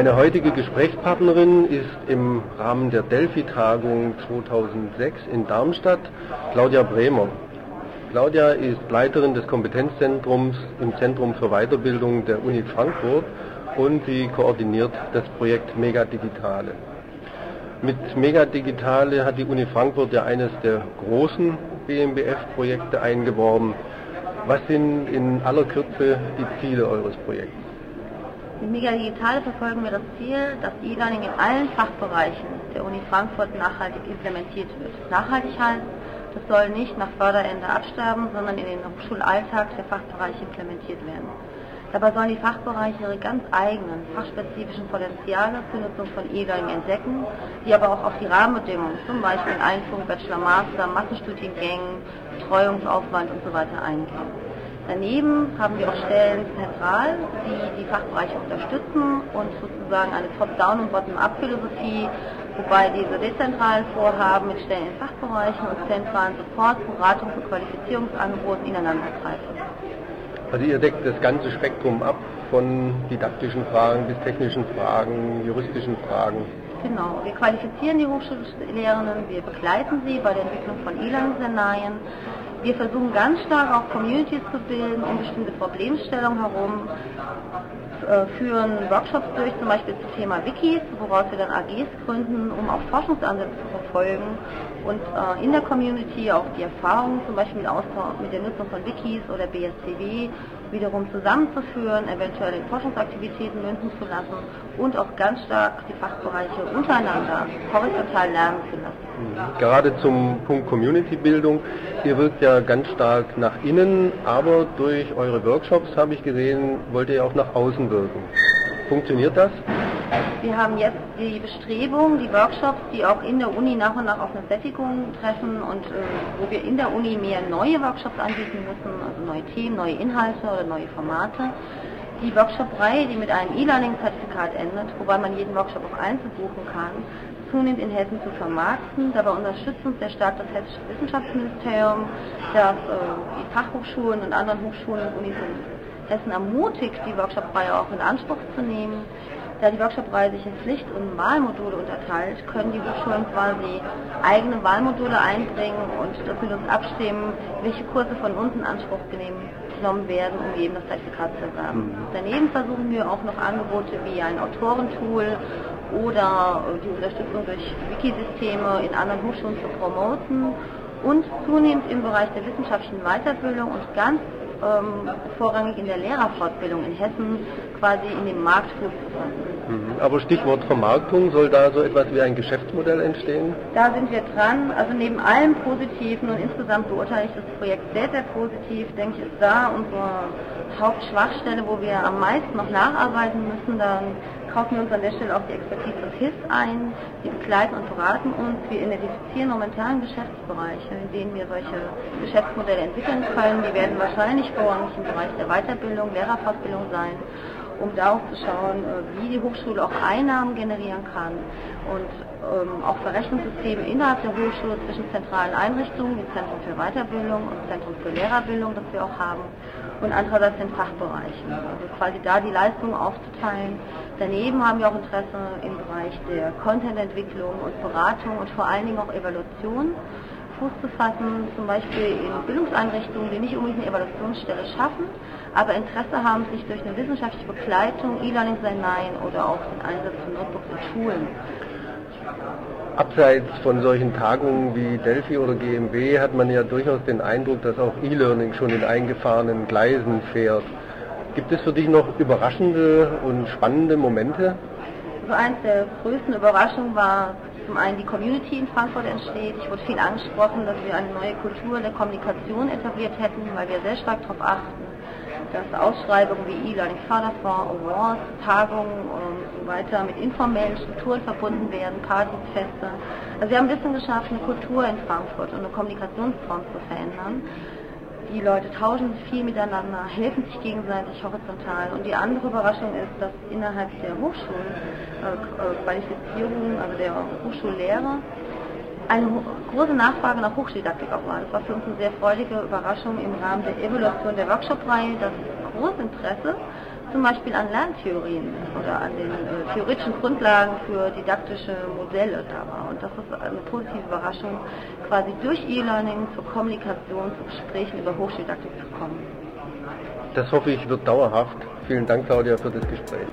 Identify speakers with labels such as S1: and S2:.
S1: Meine heutige Gesprächspartnerin ist im Rahmen der Delphi-Tagung 2006 in Darmstadt Claudia Bremer. Claudia ist Leiterin des Kompetenzzentrums im Zentrum für Weiterbildung der Uni Frankfurt und sie koordiniert das Projekt Mega Digitale. Mit Mega Digitale hat die Uni Frankfurt ja eines der großen BMBF-Projekte eingeworben. Was sind in aller Kürze die Ziele eures Projekts?
S2: Mit Mega Digital verfolgen wir das Ziel, dass E-Learning in allen Fachbereichen der Uni Frankfurt nachhaltig implementiert wird. Nachhaltig heißt, das soll nicht nach Förderende absterben, sondern in den Hochschulalltag der Fachbereiche implementiert werden. Dabei sollen die Fachbereiche ihre ganz eigenen fachspezifischen Potenziale zur Nutzung von E-Learning entdecken, die aber auch auf die Rahmenbedingungen, zum Beispiel Einführung Bachelor, Master, Massenstudiengängen, Betreuungsaufwand und so eingehen. Daneben haben wir auch Stellen zentral, die die Fachbereiche unterstützen und sozusagen eine Top-Down- und Bottom-Up-Philosophie, wobei diese dezentralen Vorhaben mit Stellen in Fachbereichen und zentralen Support, Beratungs- und Qualifizierungsangeboten ineinander greifen.
S1: Also ihr deckt das ganze Spektrum ab, von didaktischen Fragen bis technischen Fragen, juristischen Fragen.
S2: Genau, wir qualifizieren die Hochschullehrenden, wir begleiten sie bei der Entwicklung von E-Learning-Szenarien, wir versuchen ganz stark auch Communities zu bilden um bestimmte Problemstellungen herum, äh, führen Workshops durch, zum Beispiel zum Thema Wikis, woraus wir dann AGs gründen, um auch Forschungsansätze zu verfolgen und äh, in der Community auch die Erfahrungen zum Beispiel mit, Austausch, mit der Nutzung von Wikis oder BSCW wiederum zusammenzuführen, eventuell in Forschungsaktivitäten münden zu lassen und auch ganz stark die Fachbereiche untereinander horizontal lernen zu lassen.
S1: Gerade zum Punkt Community-Bildung. Ihr wirkt ja ganz stark nach innen, aber durch eure Workshops, habe ich gesehen, wollt ihr auch nach außen wirken. Funktioniert das?
S2: Wir haben jetzt die Bestrebung, die Workshops, die auch in der Uni nach und nach auf eine Sättigung treffen und äh, wo wir in der Uni mehr neue Workshops anbieten müssen, also neue Themen, neue Inhalte oder neue Formate. Die Workshop-Reihe, die mit einem E-Learning-Zertifikat endet, wobei man jeden Workshop auch einzeln buchen kann, zunehmend in Hessen zu vermarkten. Dabei unterstützt uns sehr stark das Hessische Wissenschaftsministerium, das äh, die Fachhochschulen und anderen Hochschulen und Unis in Hessen ermutigt, die Workshop-Reihe auch in Anspruch zu nehmen. Da die Workshop-Reihe sich in Pflicht- und Wahlmodule unterteilt, können die Hochschulen quasi eigene Wahlmodule einbringen und das mit uns abstimmen, welche Kurse von uns in Anspruch genommen werden, um eben das Zertifikat zu erwerben. Mhm. Daneben versuchen wir auch noch Angebote wie ein Autorentool oder die Unterstützung durch Wikisysteme in anderen Hochschulen zu promoten und zunehmend im Bereich der wissenschaftlichen Weiterbildung und ganz ähm, vorrangig in der Lehrerfortbildung in Hessen quasi in dem Markt Fuß zu fassen.
S1: Mhm. Aber Stichwort Vermarktung, soll da so etwas wie ein Geschäftsmodell entstehen?
S2: Da sind wir dran. Also neben allem Positiven und insgesamt beurteile ich das Projekt sehr, sehr positiv, denke ich, ist da unsere Hauptschwachstelle, wo wir am meisten noch nacharbeiten müssen. Dann kaufen wir uns an der Stelle auch die Expertise des HIS ein. Die begleiten und beraten uns. Wir identifizieren momentan Geschäftsbereiche, in denen wir solche Geschäftsmodelle entwickeln können. Die werden wahrscheinlich vorrangig im Bereich der Weiterbildung, Lehrerfortbildung sein um darauf zu schauen, äh, wie die Hochschule auch Einnahmen generieren kann und ähm, auch Verrechnungssysteme innerhalb der Hochschule zwischen zentralen Einrichtungen, wie Zentrum für Weiterbildung und Zentrum für Lehrerbildung, das wir auch haben, und andererseits den Fachbereichen. Also quasi da die Leistungen aufzuteilen. Daneben haben wir auch Interesse im Bereich der Contententwicklung und Beratung und vor allen Dingen auch Evaluation. Fuß zu fassen, zum Beispiel in Bildungseinrichtungen, die nicht unbedingt eine Evaluationsstelle schaffen, aber Interesse haben, sich durch eine wissenschaftliche Begleitung, E-Learning-Szenarien oder auch den Einsatz von Notebooks in Schulen.
S1: Abseits von solchen Tagungen wie Delphi oder GMB hat man ja durchaus den Eindruck, dass auch E-Learning schon in eingefahrenen Gleisen fährt. Gibt es für dich noch überraschende und spannende Momente?
S2: So eins der größten Überraschungen war zum einen die Community in Frankfurt entsteht. Ich wurde viel angesprochen, dass wir eine neue Kultur der Kommunikation etabliert hätten, weil wir sehr stark darauf achten, dass Ausschreibungen wie E-Learning Förderfonds, Awards, Tagungen und so weiter mit informellen Strukturen verbunden werden, Partys, Feste. Also wir haben ein bisschen geschafft, eine Kultur in Frankfurt und eine Kommunikationsform zu verändern. Die Leute tauschen viel miteinander, helfen sich gegenseitig horizontal. Und die andere Überraschung ist, dass innerhalb der Hochschulqualifizierung, äh, also der Hochschullehre, eine große Nachfrage nach Hochschuldidaktik auch war. Das war für uns eine sehr freudige Überraschung im Rahmen der Evaluation der Workshop-Reihe, dass großes Interesse zum Beispiel an Lerntheorien oder an den äh, theoretischen Grundlagen für didaktische Modelle da war. Und das ist eine positive Überraschung, quasi durch E-Learning zur Kommunikation, zu Gesprächen über Hochschuldidaktik zu kommen.
S1: Das hoffe ich wird dauerhaft. Vielen Dank, Claudia, für das Gespräch.